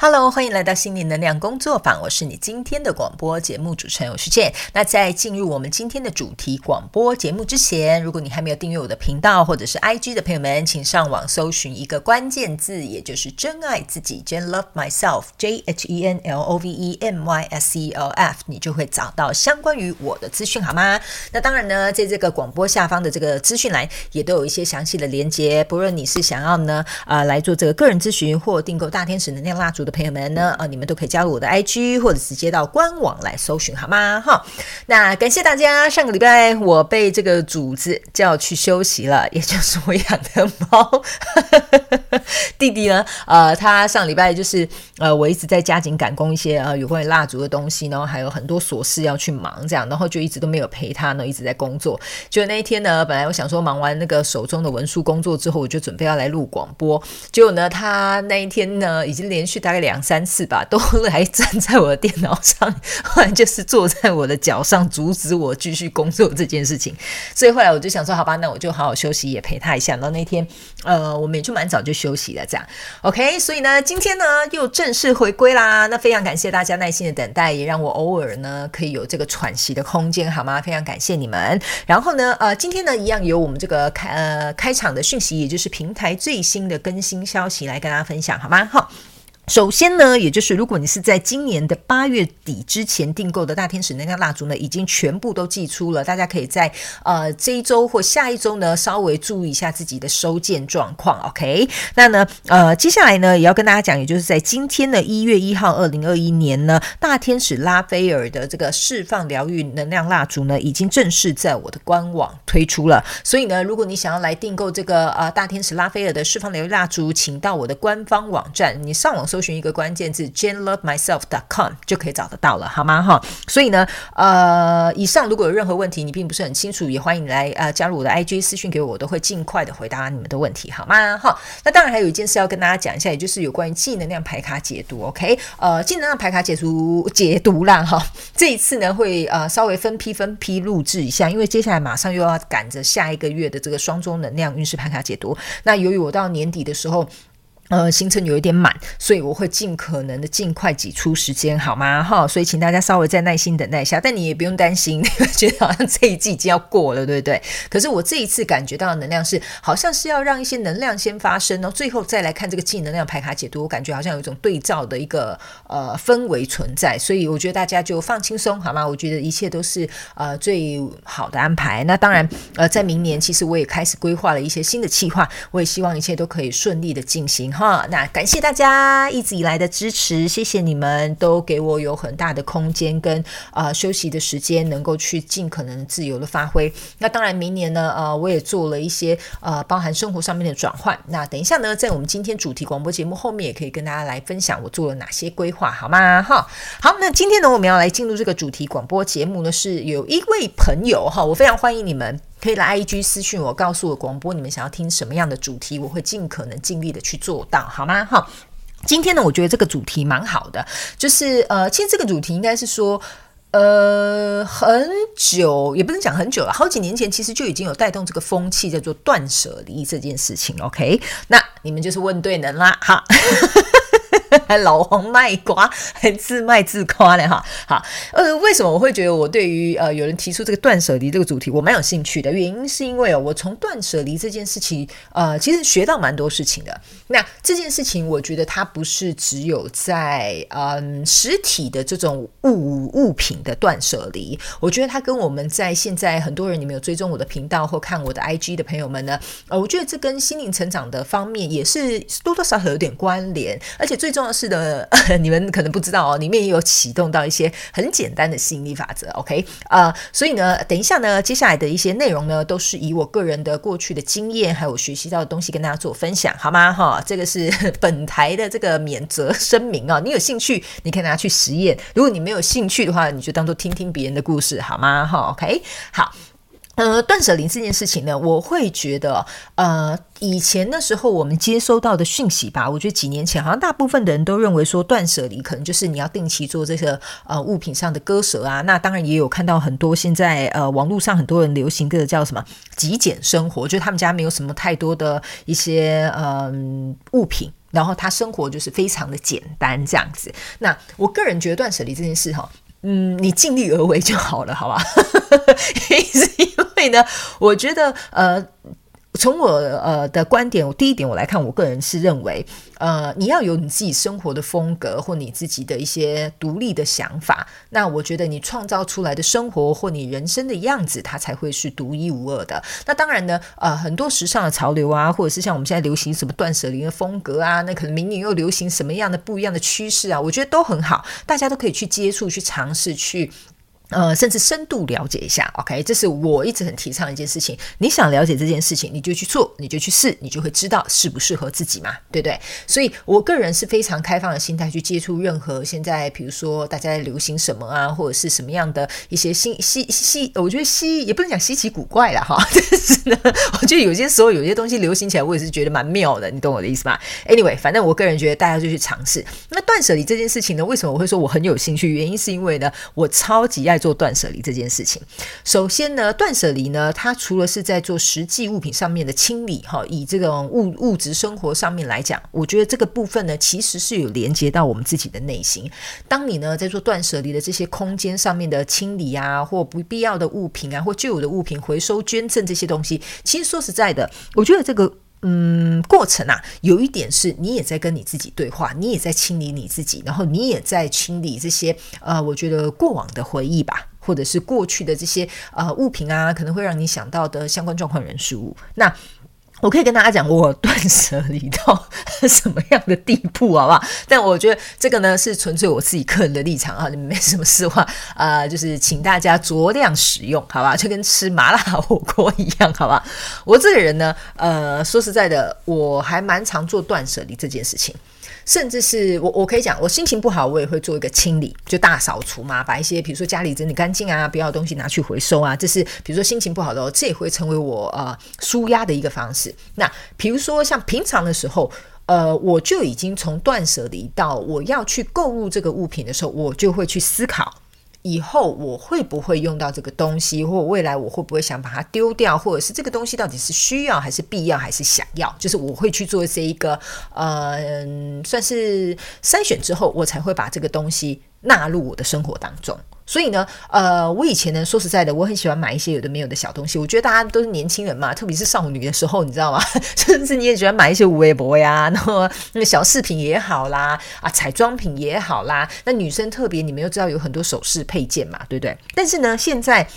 Hello，欢迎来到心灵能量工作坊，我是你今天的广播节目主持人，我是健。那在进入我们今天的主题广播节目之前，如果你还没有订阅我的频道或者是 IG 的朋友们，请上网搜寻一个关键字，也就是“真爱自己，Jen Love Myself，J H E N L O V E M Y S E L F，你就会找到相关于我的资讯，好吗？那当然呢，在这个广播下方的这个资讯栏也都有一些详细的连接，不论你是想要呢，啊、来做这个个人咨询或订购大天使能量蜡烛的朋友们呢，啊，你们都可以加入我的 IG 或者直接到官网来搜寻，好吗？哈，那感谢大家。上个礼拜我被这个组织叫去休息了，也就是我养的猫 弟弟呢，呃，他上礼拜就是呃，我一直在加紧赶工一些呃有关于蜡烛的东西，然后还有很多琐事要去忙，这样，然后就一直都没有陪他呢，一直在工作。就那一天呢，本来我想说忙完那个手中的文书工作之后，我就准备要来录广播，结果呢，他那一天呢，已经连续大概两三。次吧，都来站在我的电脑上，后来就是坐在我的脚上，阻止我继续工作这件事情。所以后来我就想说，好吧，那我就好好休息，也陪他一下。然后那天，呃，我们也就蛮早就休息了，这样。OK，所以呢，今天呢又正式回归啦。那非常感谢大家耐心的等待，也让我偶尔呢可以有这个喘息的空间，好吗？非常感谢你们。然后呢，呃，今天呢一样有我们这个开呃开场的讯息，也就是平台最新的更新消息来跟大家分享，好吗？好。首先呢，也就是如果你是在今年的八月底之前订购的大天使能量蜡烛呢，已经全部都寄出了。大家可以在呃这一周或下一周呢，稍微注意一下自己的收件状况。OK，那呢呃接下来呢也要跟大家讲，也就是在今天的一月一号，二零二一年呢，大天使拉斐尔的这个释放疗愈能量蜡烛呢，已经正式在我的官网推出了。所以呢，如果你想要来订购这个呃大天使拉斐尔的释放疗愈蜡烛，请到我的官方网站，你上网搜。搜寻一个关键字 jhenlovemyself.com 就可以找得到了，好吗？哈，所以呢，呃，以上如果有任何问题，你并不是很清楚，也欢迎来呃加入我的 IG 私讯给我，我都会尽快的回答你们的问题，好吗？哈，那当然还有一件事要跟大家讲一下，也就是有关于技能量牌卡解读，OK？呃，技能量牌卡解读解读啦，哈，这一次呢会呃稍微分批分批录制一下，因为接下来马上又要赶着下一个月的这个双周能量运势牌卡解读，那由于我到年底的时候。呃，行程有一点满，所以我会尽可能的尽快挤出时间，好吗？哈，所以请大家稍微再耐心等待一下。但你也不用担心，你会觉得好像这一季已经要过了，对不对？可是我这一次感觉到的能量是，好像是要让一些能量先发生，然后最后再来看这个技能量牌卡解读。我感觉好像有一种对照的一个呃氛围存在，所以我觉得大家就放轻松，好吗？我觉得一切都是呃最好的安排。那当然，呃，在明年其实我也开始规划了一些新的计划，我也希望一切都可以顺利的进行。哈，那感谢大家一直以来的支持，谢谢你们都给我有很大的空间跟呃休息的时间，能够去尽可能自由的发挥。那当然，明年呢，呃，我也做了一些呃包含生活上面的转换。那等一下呢，在我们今天主题广播节目后面，也可以跟大家来分享我做了哪些规划，好吗？哈，好，那今天呢，我们要来进入这个主题广播节目呢，是有一位朋友哈，我非常欢迎你们。可以来 IG 私讯我，告诉我广播你们想要听什么样的主题，我会尽可能尽力的去做到，好吗？哈，今天呢，我觉得这个主题蛮好的，就是呃，其实这个主题应该是说，呃，很久也不能讲很久了，好几年前其实就已经有带动这个风气，叫做断舍离这件事情。OK，那你们就是问对人啦，哈。还 老王卖瓜，还自卖自夸呢哈。好，呃，为什么我会觉得我对于呃有人提出这个断舍离这个主题，我蛮有兴趣的？原因是因为哦，我从断舍离这件事情，呃，其实学到蛮多事情的。那这件事情，我觉得它不是只有在嗯实体的这种物物品的断舍离，我觉得它跟我们在现在很多人你们有追踪我的频道或看我的 IG 的朋友们呢，呃，我觉得这跟心灵成长的方面也是多多少少有点关联，而且最重要是的，你们可能不知道哦，里面也有启动到一些很简单的吸引力法则。OK，呃，所以呢，等一下呢，接下来的一些内容呢，都是以我个人的过去的经验，还有学习到的东西跟大家做分享，好吗？哈，这个是 本台的这个免责声明啊。你有兴趣，你可以拿去实验；如果你没有兴趣的话，你就当做听听别人的故事，好吗？哈，OK，好。呃，断舍离这件事情呢，我会觉得，呃，以前的时候我们接收到的讯息吧，我觉得几年前好像大部分的人都认为说断舍离可能就是你要定期做这个呃物品上的割舍啊。那当然也有看到很多现在呃网络上很多人流行的叫什么极简生活，就他们家没有什么太多的一些嗯、呃、物品。然后他生活就是非常的简单这样子。那我个人觉得断舍离这件事哈，嗯，你尽力而为就好了，好吧？也是所以呢，我觉得呃。从我呃的观点，我第一点我来看，我个人是认为，呃，你要有你自己生活的风格或你自己的一些独立的想法，那我觉得你创造出来的生活或你人生的样子，它才会是独一无二的。那当然呢，呃，很多时尚的潮流啊，或者是像我们现在流行什么断舍离的风格啊，那可能明年又流行什么样的不一样的趋势啊，我觉得都很好，大家都可以去接触、去尝试、去。呃，甚至深度了解一下，OK，这是我一直很提倡的一件事情。你想了解这件事情，你就去做，你就去试，你就会知道适不适合自己嘛，对不对？所以我个人是非常开放的心态去接触任何现在，比如说大家在流行什么啊，或者是什么样的一些新稀稀，我觉得稀也不能讲稀奇古怪了哈。但是呢，我觉得有些时候有些东西流行起来，我也是觉得蛮妙的，你懂我的意思吗？Anyway，反正我个人觉得大家就去尝试。那断舍离这件事情呢，为什么我会说我很有兴趣？原因是因为呢，我超级爱。做断舍离这件事情，首先呢，断舍离呢，它除了是在做实际物品上面的清理，哈，以这种物物质生活上面来讲，我觉得这个部分呢，其实是有连接到我们自己的内心。当你呢在做断舍离的这些空间上面的清理啊，或不必要的物品啊，或旧有的物品回收捐赠这些东西，其实说实在的，我觉得这个。嗯，过程啊，有一点是你也在跟你自己对话，你也在清理你自己，然后你也在清理这些呃，我觉得过往的回忆吧，或者是过去的这些呃物品啊，可能会让你想到的相关状况、人事物。那我可以跟大家讲，我断舍离到什么样的地步，好不好？但我觉得这个呢，是纯粹我自己个人的立场啊，你们没什么事话啊、就是请大家酌量使用，好吧？就跟吃麻辣火锅一样，好吧？我这个人呢，呃，说实在的，我还蛮常做断舍离这件事情。甚至是我，我可以讲，我心情不好，我也会做一个清理，就大扫除嘛，把一些比如说家里整理干净啊，不要的东西拿去回收啊。这是比如说心情不好的时候，这也会成为我呃舒压的一个方式。那比如说像平常的时候，呃，我就已经从断舍离到我要去购物这个物品的时候，我就会去思考。以后我会不会用到这个东西，或未来我会不会想把它丢掉，或者是这个东西到底是需要还是必要还是想要？就是我会去做这一个呃，算是筛选之后，我才会把这个东西纳入我的生活当中。所以呢，呃，我以前呢，说实在的，我很喜欢买一些有的没有的小东西。我觉得大家都是年轻人嘛，特别是少女的时候，你知道吗？甚至你也喜欢买一些无微博呀，然后那个小饰品也好啦，啊，彩妆品也好啦。那女生特别，你们又知道有很多首饰配件嘛，对不对？但是呢，现在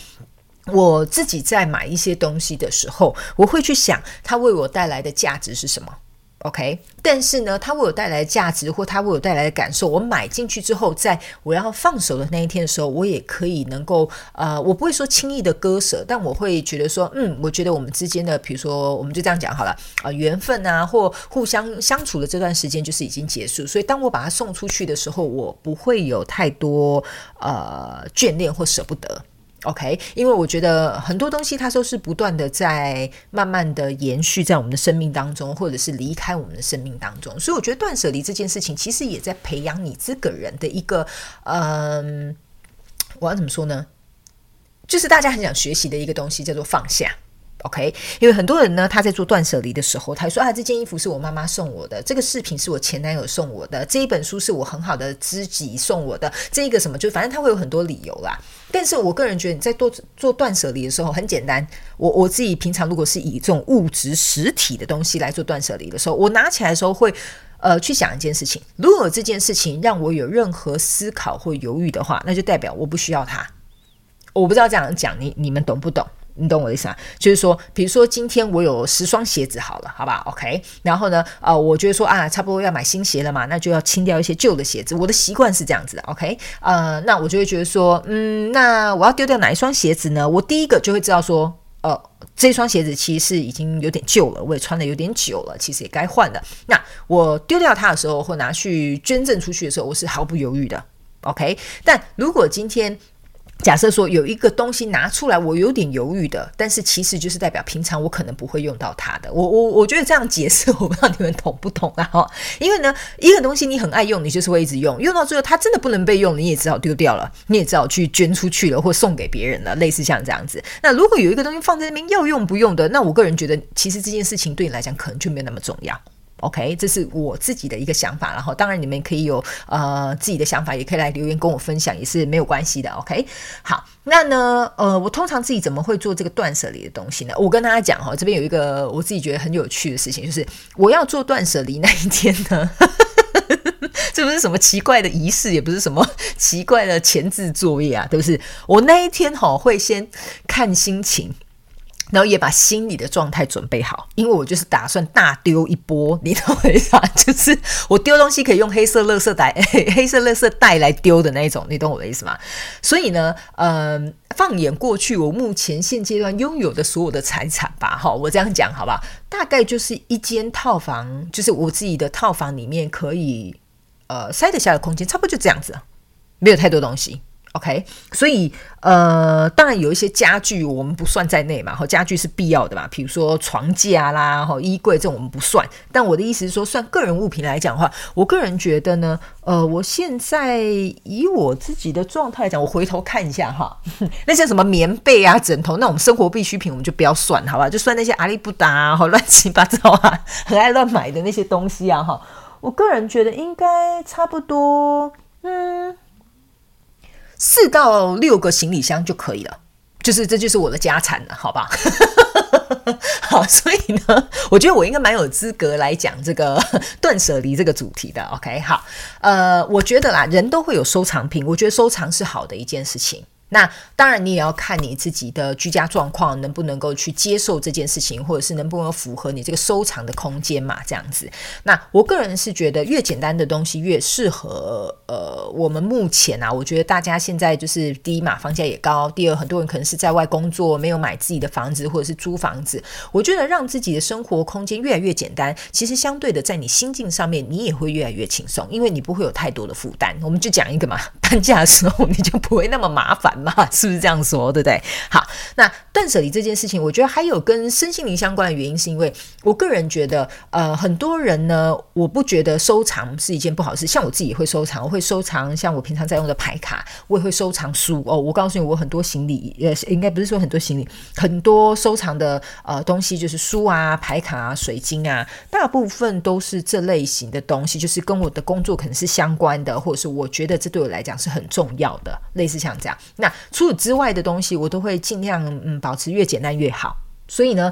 我自己在买一些东西的时候，我会去想它为我带来的价值是什么。OK，但是呢，它为我带来的价值，或它为我带来的感受，我买进去之后，在我要放手的那一天的时候，我也可以能够，呃，我不会说轻易的割舍，但我会觉得说，嗯，我觉得我们之间的，比如说，我们就这样讲好了，啊、呃，缘分啊，或互相相处的这段时间就是已经结束，所以当我把它送出去的时候，我不会有太多呃眷恋或舍不得。OK，因为我觉得很多东西它都是不断的在慢慢的延续在我们的生命当中，或者是离开我们的生命当中，所以我觉得断舍离这件事情其实也在培养你这个人的一个，嗯，我要怎么说呢？就是大家很想学习的一个东西，叫做放下。OK，因为很多人呢，他在做断舍离的时候，他说啊，这件衣服是我妈妈送我的，这个饰品是我前男友送我的，这一本书是我很好的知己送我的，这一个什么，就反正他会有很多理由啦。但是我个人觉得，你在做做断舍离的时候，很简单。我我自己平常如果是以这种物质实体的东西来做断舍离的时候，我拿起来的时候会呃去想一件事情，如果这件事情让我有任何思考或犹豫的话，那就代表我不需要它。我不知道这样讲你你们懂不懂？你懂我意思啊？就是说，比如说今天我有十双鞋子，好了，好吧，OK。然后呢，呃，我觉得说啊，差不多要买新鞋了嘛，那就要清掉一些旧的鞋子。我的习惯是这样子，OK。呃，那我就会觉得说，嗯，那我要丢掉哪一双鞋子呢？我第一个就会知道说，呃，这双鞋子其实是已经有点旧了，我也穿的有点久了，其实也该换了。那我丢掉它的时候，或拿去捐赠出去的时候，我是毫不犹豫的，OK。但如果今天假设说有一个东西拿出来，我有点犹豫的，但是其实就是代表平常我可能不会用到它的。我我我觉得这样解释，我不知道你们懂不懂啊？哈，因为呢，一个东西你很爱用，你就是会一直用，用到最后它真的不能被用，你也只好丢掉了，你也只好去捐出去了，或送给别人了，类似像这样子。那如果有一个东西放在那边要用不用的，那我个人觉得，其实这件事情对你来讲可能就没有那么重要。OK，这是我自己的一个想法。然后，当然你们可以有呃自己的想法，也可以来留言跟我分享，也是没有关系的。OK，好，那呢，呃，我通常自己怎么会做这个断舍离的东西呢？我跟大家讲哈，这边有一个我自己觉得很有趣的事情，就是我要做断舍离那一天呢，这不是什么奇怪的仪式，也不是什么奇怪的前置作业啊，对不对？我那一天哈会先看心情。然后也把心理的状态准备好，因为我就是打算大丢一波，你懂我意思吧？就是我丢东西可以用黑色垃圾袋、黑色垃圾袋来丢的那一种，你懂我的意思吗？所以呢，嗯、放眼过去，我目前现阶段拥有的所有的财产吧，哈，我这样讲好不好？大概就是一间套房，就是我自己的套房里面可以呃塞得下的空间，差不多就这样子，没有太多东西。OK，所以呃，当然有一些家具我们不算在内嘛，哈，家具是必要的嘛，比如说床架啦，哈，衣柜这种我们不算。但我的意思是说，算个人物品来讲的话，我个人觉得呢，呃，我现在以我自己的状态来讲，我回头看一下哈，那些什么棉被啊、枕头那种生活必需品，我们就不要算，好吧？就算那些阿里不达啊，哈，乱七八糟啊，很爱乱买的那些东西啊，哈，我个人觉得应该差不多，嗯。四到六个行李箱就可以了，就是这就是我的家产了，好吧？好，所以呢，我觉得我应该蛮有资格来讲这个 断舍离这个主题的。OK，好，呃，我觉得啦，人都会有收藏品，我觉得收藏是好的一件事情。那当然，你也要看你自己的居家状况能不能够去接受这件事情，或者是能不能符合你这个收藏的空间嘛？这样子。那我个人是觉得，越简单的东西越适合。呃，我们目前啊，我觉得大家现在就是第一嘛，房价也高；第二，很多人可能是在外工作，没有买自己的房子或者是租房子。我觉得让自己的生活空间越来越简单，其实相对的，在你心境上面，你也会越来越轻松，因为你不会有太多的负担。我们就讲一个嘛，搬家的时候你就不会那么麻烦。是不是这样说，对不对？好，那断舍离这件事情，我觉得还有跟身心灵相关的原因，是因为我个人觉得，呃，很多人呢，我不觉得收藏是一件不好事。像我自己也会收藏，我会收藏像我平常在用的牌卡，我也会收藏书哦。我告诉你，我很多行李，呃，应该不是说很多行李，很多收藏的呃东西，就是书啊、牌卡啊、水晶啊，大部分都是这类型的东西，就是跟我的工作可能是相关的，或者是我觉得这对我来讲是很重要的，类似像这样。那除此之外的东西，我都会尽量嗯保持越简单越好。所以呢，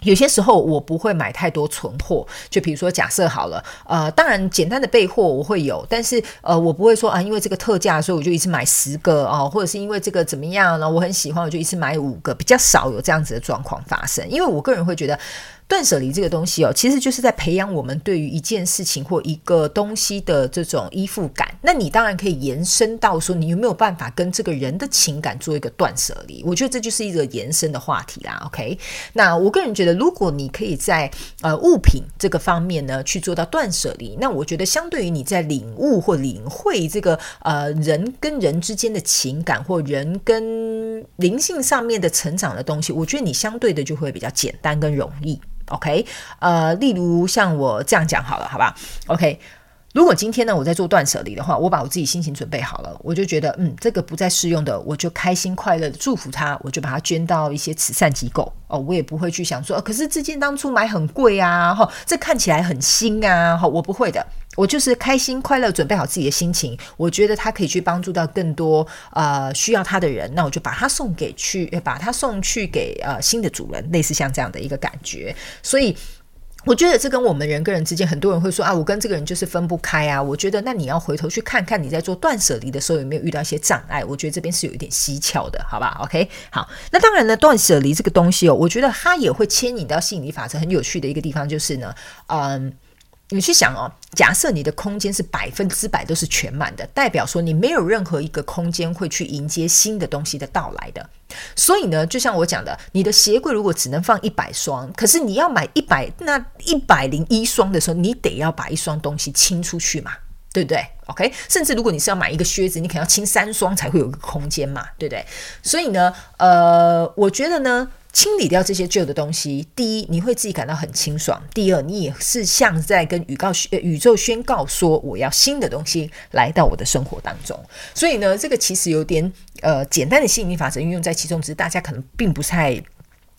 有些时候我不会买太多存货。就比如说，假设好了，呃，当然简单的备货我会有，但是呃，我不会说啊，因为这个特价，所以我就一次买十个哦，或者是因为这个怎么样呢？我很喜欢，我就一次买五个，比较少有这样子的状况发生。因为我个人会觉得。断舍离这个东西哦，其实就是在培养我们对于一件事情或一个东西的这种依附感。那你当然可以延伸到说，你有没有办法跟这个人的情感做一个断舍离？我觉得这就是一个延伸的话题啦。OK，那我个人觉得，如果你可以在呃物品这个方面呢去做到断舍离，那我觉得相对于你在领悟或领会这个呃人跟人之间的情感或人跟灵性上面的成长的东西，我觉得你相对的就会比较简单跟容易。OK，呃，例如像我这样讲好了，好吧？OK，如果今天呢，我在做断舍离的话，我把我自己心情准备好了，我就觉得，嗯，这个不再适用的，我就开心快乐的祝福他，我就把它捐到一些慈善机构哦，我也不会去想说，可是这件当初买很贵啊，哈，这看起来很新啊，哈，我不会的。我就是开心快乐，准备好自己的心情。我觉得他可以去帮助到更多呃需要他的人，那我就把他送给去，把他送去给呃新的主人，类似像这样的一个感觉。所以我觉得这跟我们人跟人之间，很多人会说啊，我跟这个人就是分不开啊。我觉得那你要回头去看看你在做断舍离的时候有没有遇到一些障碍。我觉得这边是有一点蹊跷的，好吧？OK，好。那当然呢，断舍离这个东西哦，我觉得它也会牵引到吸引力法则。很有趣的一个地方就是呢，嗯。你去想哦，假设你的空间是百分之百都是全满的，代表说你没有任何一个空间会去迎接新的东西的到来的。所以呢，就像我讲的，你的鞋柜如果只能放一百双，可是你要买一百那一百零一双的时候，你得要把一双东西清出去嘛，对不对？OK，甚至如果你是要买一个靴子，你可能要清三双才会有一个空间嘛，对不对？所以呢，呃，我觉得呢。清理掉这些旧的东西，第一，你会自己感到很清爽；第二，你也是像在跟宇告宇宙宣告说，我要新的东西来到我的生活当中。所以呢，这个其实有点呃简单的吸引力法则运用在其中，只是大家可能并不太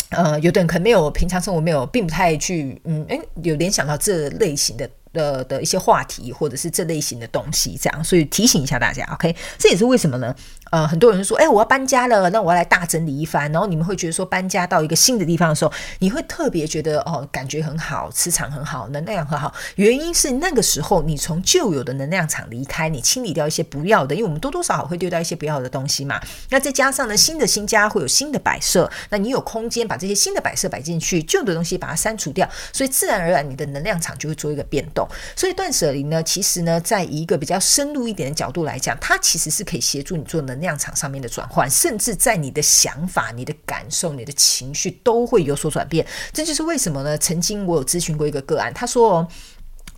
呃，有的人可能没有平常生活没有，并不太去，嗯，诶，有联想到这类型的。的的一些话题，或者是这类型的东西，这样，所以提醒一下大家，OK，这也是为什么呢？呃，很多人说，哎，我要搬家了，那我要来大整理一番。然后你们会觉得说，搬家到一个新的地方的时候，你会特别觉得哦，感觉很好，磁场很好，能量很好。原因是那个时候你从旧有的能量场离开，你清理掉一些不要的，因为我们多多少少会丢掉一些不要的东西嘛。那再加上呢，新的新家会有新的摆设，那你有空间把这些新的摆设摆进去，旧的东西把它删除掉，所以自然而然你的能量场就会做一个变动。所以断舍离呢，其实呢，在一个比较深入一点的角度来讲，它其实是可以协助你做能量场上面的转换，甚至在你的想法、你的感受、你的情绪都会有所转变。这就是为什么呢？曾经我有咨询过一个个案，他说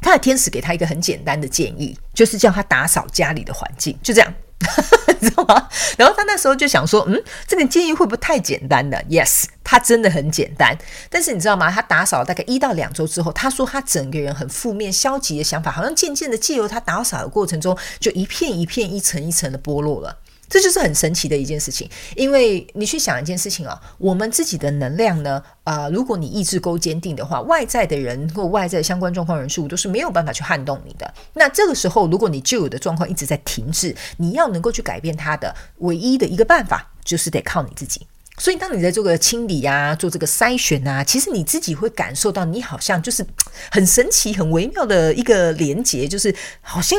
他的天使给他一个很简单的建议，就是叫他打扫家里的环境，就这样。你知道吗？然后他那时候就想说，嗯，这个建议会不会太简单了？Yes，他真的很简单。但是你知道吗？他打扫了大概一到两周之后，他说他整个人很负面、消极的想法，好像渐渐的借由他打扫的过程中，就一片一片、一层一层的剥落了。这就是很神奇的一件事情，因为你去想一件事情啊，我们自己的能量呢，啊、呃，如果你意志够坚定的话，外在的人或外在的相关状况人数都是没有办法去撼动你的。那这个时候，如果你旧有的状况一直在停滞，你要能够去改变它的唯一的一个办法，就是得靠你自己。所以，当你在做个清理啊，做这个筛选啊，其实你自己会感受到，你好像就是很神奇、很微妙的一个连接，就是好像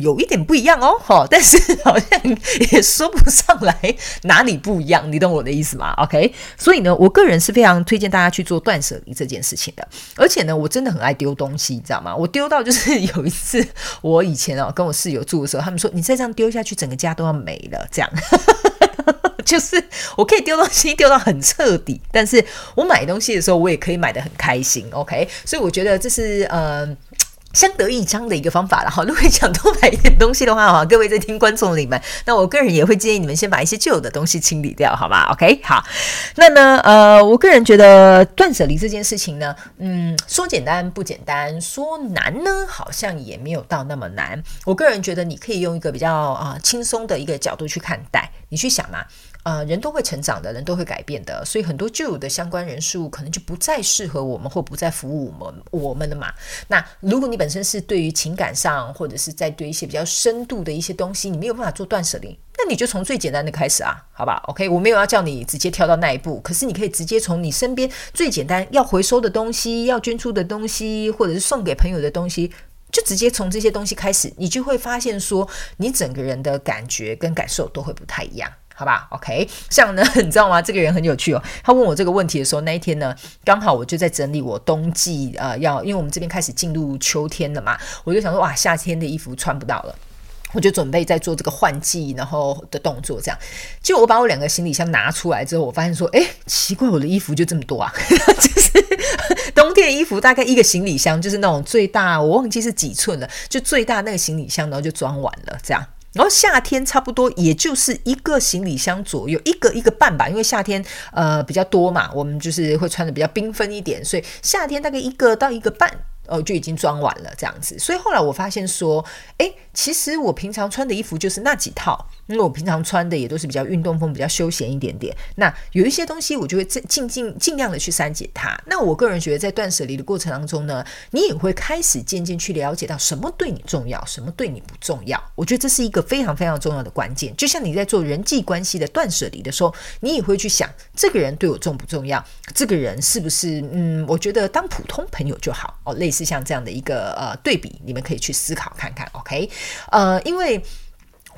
有一点不一样哦，哈，但是好像也说不上来哪里不一样，你懂我的意思吗？OK，所以呢，我个人是非常推荐大家去做断舍离这件事情的，而且呢，我真的很爱丢东西，你知道吗？我丢到就是有一次，我以前哦跟我室友住的时候，他们说你再这样丢下去，整个家都要没了，这样。就是我可以丢东西丢到很彻底，但是我买东西的时候，我也可以买得很开心，OK？所以我觉得这是呃相得益彰的一个方法了哈。如果想多买一点东西的话哈，各位在听观众里面，那我个人也会建议你们先把一些旧的东西清理掉，好吧？OK？好，那呢呃，我个人觉得断舍离这件事情呢，嗯，说简单不简单，说难呢好像也没有到那么难。我个人觉得你可以用一个比较啊、轻松的一个角度去看待，你去想嘛。呃，人都会成长的，人都会改变的，所以很多旧有的相关人事物可能就不再适合我们，或不再服务我们我们的嘛。那如果你本身是对于情感上，或者是在对一些比较深度的一些东西，你没有办法做断舍离，那你就从最简单的开始啊，好吧？OK，我没有要叫你直接跳到那一步，可是你可以直接从你身边最简单要回收的东西、要捐出的东西，或者是送给朋友的东西，就直接从这些东西开始，你就会发现说，你整个人的感觉跟感受都会不太一样。好吧，OK，像呢，你知道吗？这个人很有趣哦。他问我这个问题的时候，那一天呢，刚好我就在整理我冬季呃要，因为我们这边开始进入秋天了嘛，我就想说哇，夏天的衣服穿不到了，我就准备在做这个换季然后的动作，这样。就我把我两个行李箱拿出来之后，我发现说，哎，奇怪，我的衣服就这么多啊，就是 冬天的衣服大概一个行李箱，就是那种最大，我忘记是几寸了，就最大那个行李箱，然后就装完了这样。然后夏天差不多也就是一个行李箱左右，一个一个半吧，因为夏天呃比较多嘛，我们就是会穿的比较缤纷一点，所以夏天大概一个到一个半。哦，就已经装完了这样子，所以后来我发现说，诶，其实我平常穿的衣服就是那几套，因为我平常穿的也都是比较运动风、比较休闲一点点。那有一些东西，我就会尽尽尽尽量的去删减它。那我个人觉得，在断舍离的过程当中呢，你也会开始渐渐去了解到什么对你重要，什么对你不重要。我觉得这是一个非常非常重要的关键。就像你在做人际关系的断舍离的时候，你也会去想，这个人对我重不重要？这个人是不是嗯，我觉得当普通朋友就好哦，类似。像这样的一个呃对比，你们可以去思考看看，OK？呃，因为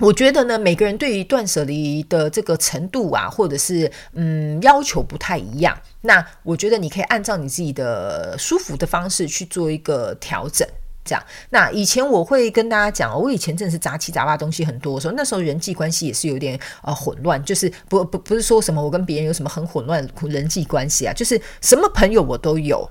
我觉得呢，每个人对于断舍离的这个程度啊，或者是嗯要求不太一样。那我觉得你可以按照你自己的舒服的方式去做一个调整，这样。那以前我会跟大家讲，我以前真的是杂七杂八东西很多的时候，那时候人际关系也是有点呃混乱，就是不不不是说什么我跟别人有什么很混乱人际关系啊，就是什么朋友我都有。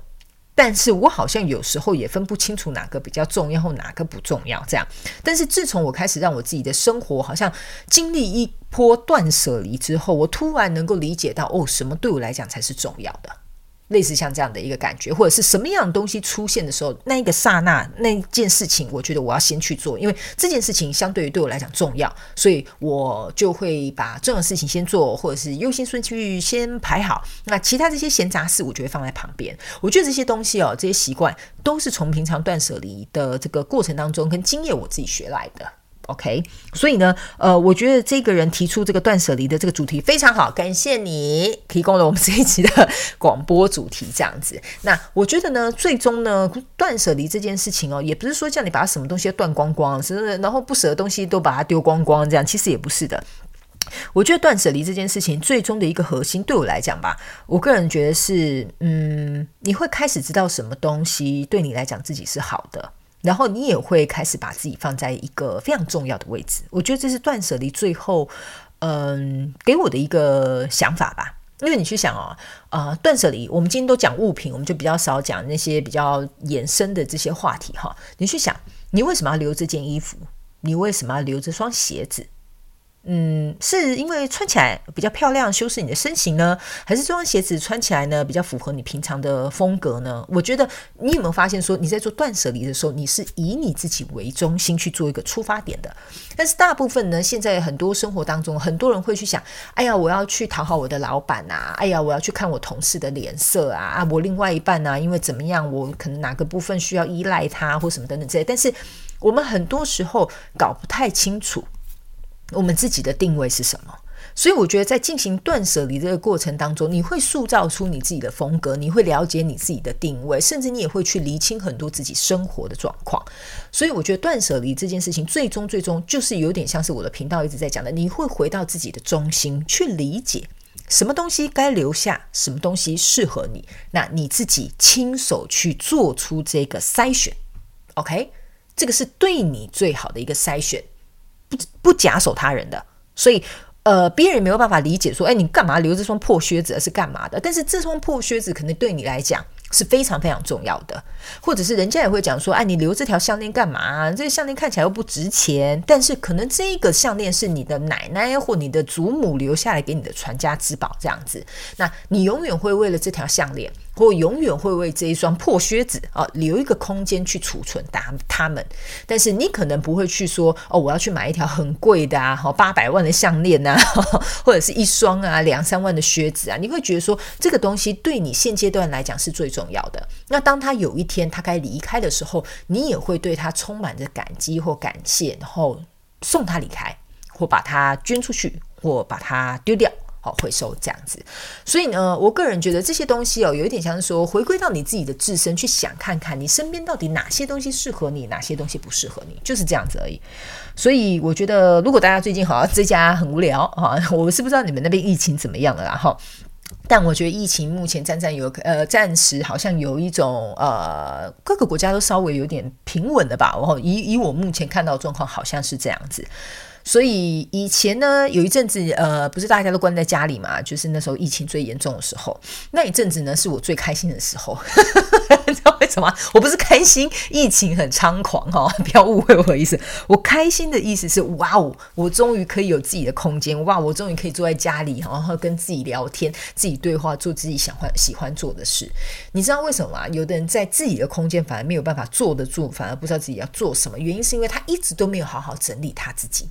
但是我好像有时候也分不清楚哪个比较重要或哪个不重要，这样。但是自从我开始让我自己的生活好像经历一波断舍离之后，我突然能够理解到，哦，什么对我来讲才是重要的。类似像这样的一个感觉，或者是什么样的东西出现的时候，那一个刹那那件事情，我觉得我要先去做，因为这件事情相对于对我来讲重要，所以我就会把重要的事情先做，或者是优先顺序先排好。那其他这些闲杂事，我就会放在旁边。我觉得这些东西哦，这些习惯都是从平常断舍离的这个过程当中跟经验我自己学来的。OK，所以呢，呃，我觉得这个人提出这个断舍离的这个主题非常好，感谢你提供了我们这一集的广播主题，这样子。那我觉得呢，最终呢，断舍离这件事情哦，也不是说叫你把什么东西断光光，是？然后不舍的东西都把它丢光光，这样其实也不是的。我觉得断舍离这件事情最终的一个核心，对我来讲吧，我个人觉得是，嗯，你会开始知道什么东西对你来讲自己是好的。然后你也会开始把自己放在一个非常重要的位置，我觉得这是断舍离最后，嗯，给我的一个想法吧。因为你去想哦，呃，断舍离，我们今天都讲物品，我们就比较少讲那些比较衍生的这些话题哈。你去想，你为什么要留这件衣服？你为什么要留这双鞋子？嗯，是因为穿起来比较漂亮，修饰你的身形呢，还是这双鞋子穿起来呢比较符合你平常的风格呢？我觉得你有没有发现说，你在做断舍离的时候，你是以你自己为中心去做一个出发点的。但是大部分呢，现在很多生活当中，很多人会去想：哎呀，我要去讨好我的老板啊！哎呀，我要去看我同事的脸色啊！啊，我另外一半啊，因为怎么样，我可能哪个部分需要依赖他或什么等等之类。但是我们很多时候搞不太清楚。我们自己的定位是什么？所以我觉得在进行断舍离这个过程当中，你会塑造出你自己的风格，你会了解你自己的定位，甚至你也会去厘清很多自己生活的状况。所以我觉得断舍离这件事情，最终最终就是有点像是我的频道一直在讲的，你会回到自己的中心去理解什么东西该留下，什么东西适合你，那你自己亲手去做出这个筛选。OK，这个是对你最好的一个筛选。不不假手他人的，所以呃，别人也没有办法理解说，哎，你干嘛留这双破靴子是干嘛的？但是这双破靴子可能对你来讲是非常非常重要的，或者是人家也会讲说，哎，你留这条项链干嘛？这个项链看起来又不值钱，但是可能这个项链是你的奶奶或你的祖母留下来给你的传家之宝，这样子，那你永远会为了这条项链。或永远会为这一双破靴子啊留一个空间去储存它它们，但是你可能不会去说哦，我要去买一条很贵的啊，八百万的项链呐啊，或者是一双啊两三万的靴子啊，你会觉得说这个东西对你现阶段来讲是最重要的。那当他有一天他该离开的时候，你也会对他充满着感激或感谢，然后送他离开，或把它捐出去，或把它丢掉。好，回收这样子，所以呢，我个人觉得这些东西哦，有一点像是说，回归到你自己的自身去想，看看你身边到底哪些东西适合你，哪些东西不适合你，就是这样子而已。所以我觉得，如果大家最近好像在家很无聊啊，我是不知道你们那边疫情怎么样了啦哈。但我觉得疫情目前暂暂有呃，暂时好像有一种呃，各个国家都稍微有点平稳的吧。然后以以我目前看到的状况，好像是这样子。所以以前呢，有一阵子，呃，不是大家都关在家里嘛，就是那时候疫情最严重的时候，那一阵子呢，是我最开心的时候。你知道为什么？我不是开心疫情很猖狂哈、不要误会我的意思。我开心的意思是，哇哦，我终于可以有自己的空间，哇，我终于可以坐在家里，然后跟自己聊天、自己对话，做自己想欢喜欢做的事。你知道为什么吗？有的人在自己的空间反而没有办法坐得住，反而不知道自己要做什么。原因是因为他一直都没有好好整理他自己。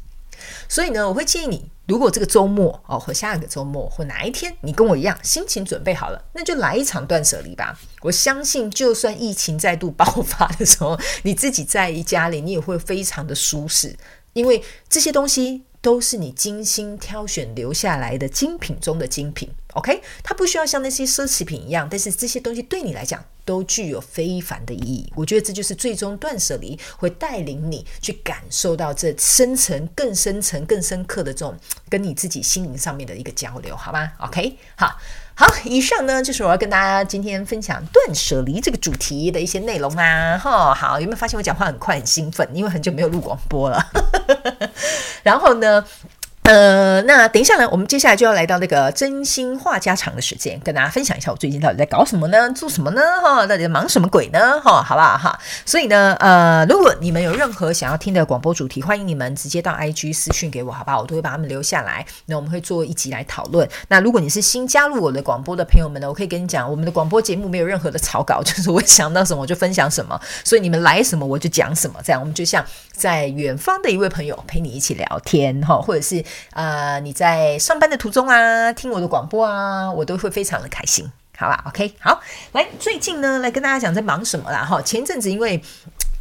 所以呢，我会建议你，如果这个周末哦，或下个周末，或哪一天，你跟我一样，心情准备好了，那就来一场断舍离吧。我相信，就算疫情再度爆发的时候，你自己在家里，你也会非常的舒适，因为这些东西。都是你精心挑选留下来的精品中的精品，OK？它不需要像那些奢侈品一样，但是这些东西对你来讲都具有非凡的意义。我觉得这就是最终断舍离会带领你去感受到这深层、更深层、更深刻的这种跟你自己心灵上面的一个交流，好吗？OK？好。好，以上呢就是我要跟大家今天分享断舍离这个主题的一些内容啊。哈，好，有没有发现我讲话很快很兴奋？因为很久没有录广播了。然后呢，呃，那等一下呢，我们接下来就要来到那个真心话家常的时间，跟大家分享一下我最近到底在搞什么呢？做什么呢？哈，到底在忙什么鬼呢？哈，好不好？哈，所以呢，呃，如果你们有任何想要听的广播主题，欢迎你们直接到 IG 私讯给我，好不好？我都会把他们留下来，那我们会做一集来讨论。那如果你是新加入我的广播的朋友们呢，我可以跟你讲，我们的广播节目没有任何的草稿，就是我想到什么我就分享什么，所以你们来什么我就讲什么，这样我们就像在远方的一位朋友陪你一起聊天，哈，或者是呃你。在上班的途中啊，听我的广播啊，我都会非常的开心，好吧？OK，好，来，最近呢，来跟大家讲在忙什么啦？哈，前阵子因为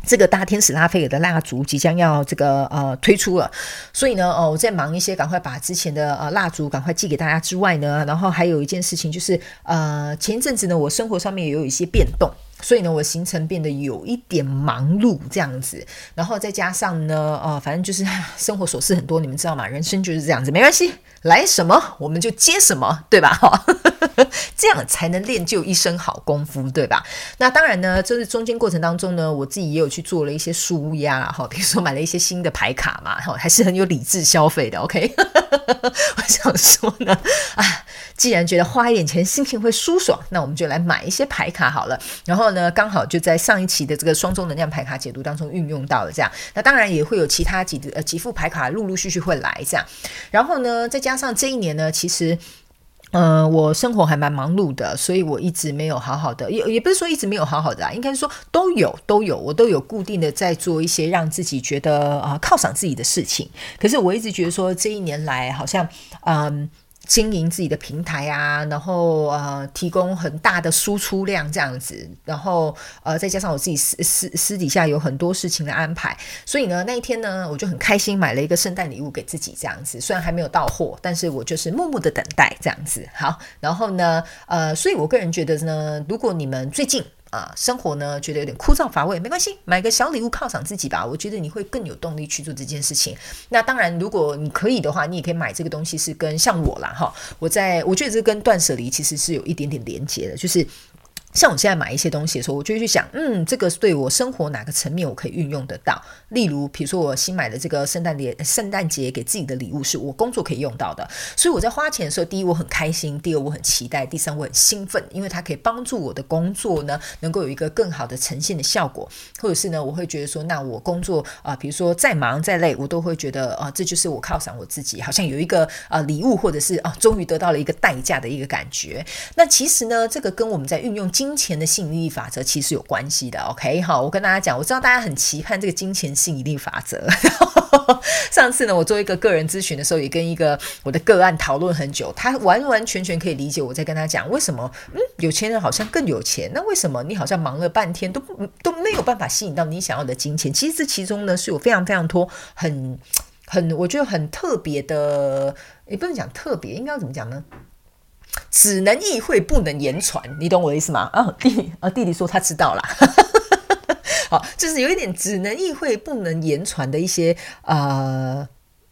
这个大天使拉斐尔的蜡烛即将要这个呃推出了，所以呢，哦，我在忙一些，赶快把之前的呃蜡烛赶快寄给大家之外呢，然后还有一件事情就是呃前一阵子呢，我生活上面也有一些变动。所以呢，我行程变得有一点忙碌这样子，然后再加上呢，呃，反正就是生活琐事很多，你们知道吗？人生就是这样子，没关系，来什么我们就接什么，对吧？哈，这样才能练就一身好功夫，对吧？那当然呢，就是中间过程当中呢，我自己也有去做了一些纾压，哈，比如说买了一些新的牌卡嘛，哈，还是很有理智消费的，OK。我想说呢，啊，既然觉得花一点钱心情会舒爽，那我们就来买一些牌卡好了，然后。呢，刚好就在上一期的这个双周能量牌卡解读当中运用到了这样，那当然也会有其他几呃几副牌卡陆陆续续会来这样，然后呢，再加上这一年呢，其实，嗯，我生活还蛮忙碌的，所以我一直没有好好的，也也不是说一直没有好好的啊，应该说都有都有，我都有固定的在做一些让自己觉得啊、犒赏自己的事情，可是我一直觉得说这一年来好像嗯。经营自己的平台啊，然后呃，提供很大的输出量这样子，然后呃，再加上我自己私私私底下有很多事情的安排，所以呢，那一天呢，我就很开心买了一个圣诞礼物给自己这样子，虽然还没有到货，但是我就是默默的等待这样子。好，然后呢，呃，所以我个人觉得呢，如果你们最近。啊，生活呢觉得有点枯燥乏味，没关系，买个小礼物犒赏自己吧。我觉得你会更有动力去做这件事情。那当然，如果你可以的话，你也可以买这个东西，是跟像我啦哈，我在我觉得这跟断舍离其实是有一点点连接的，就是。像我现在买一些东西的时候，我就会去想，嗯，这个对我生活哪个层面我可以运用得到？例如，比如说我新买的这个圣诞节，圣诞节给自己的礼物是我工作可以用到的，所以我在花钱的时候，第一我很开心，第二我很期待，第三我很兴奋，因为它可以帮助我的工作呢能够有一个更好的呈现的效果，或者是呢，我会觉得说，那我工作啊、比如说再忙再累，我都会觉得啊、这就是我犒赏我自己，好像有一个啊、礼物，或者是啊终于得到了一个代价的一个感觉。那其实呢，这个跟我们在运用。金钱的吸引力法则其实有关系的，OK？好，我跟大家讲，我知道大家很期盼这个金钱吸引力法则。上次呢，我做一个个人咨询的时候，也跟一个我的个案讨论很久，他完完全全可以理解我在跟他讲为什么，嗯，有钱人好像更有钱，那为什么你好像忙了半天都都没有办法吸引到你想要的金钱？其实这其中呢是有非常非常多很很我觉得很特别的，也不能讲特别，应该要怎么讲呢？只能意会不能言传，你懂我的意思吗？啊，弟弟啊，弟弟说他知道了，好，就是有一点只能意会不能言传的一些呃，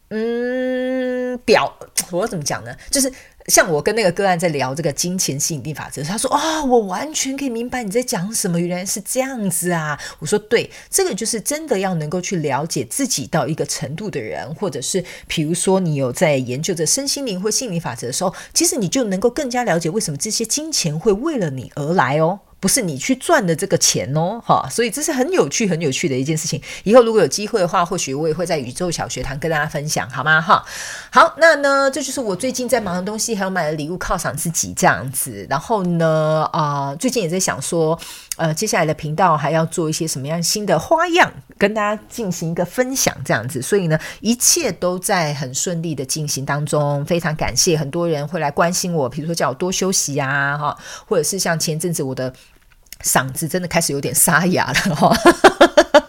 嗯，表，我怎么讲呢？就是。像我跟那个个案在聊这个金钱吸引力法则，他说：“啊、我完全可以明白你在讲什么，原来是这样子啊！”我说：“对，这个就是真的要能够去了解自己到一个程度的人，或者是比如说你有在研究着身心灵或心理法则的时候，其实你就能够更加了解为什么这些金钱会为了你而来哦。”不是你去赚的这个钱哦，哈，所以这是很有趣、很有趣的一件事情。以后如果有机会的话，或许我也会在宇宙小学堂跟大家分享，好吗？哈，好，那呢，这就是我最近在忙的东西，还有买的礼物犒赏自己这样子。然后呢，啊、最近也在想说，呃，接下来的频道还要做一些什么样新的花样，跟大家进行一个分享这样子。所以呢，一切都在很顺利的进行当中。非常感谢很多人会来关心我，比如说叫我多休息啊，哈，或者是像前阵子我的。嗓子真的开始有点沙哑了哈，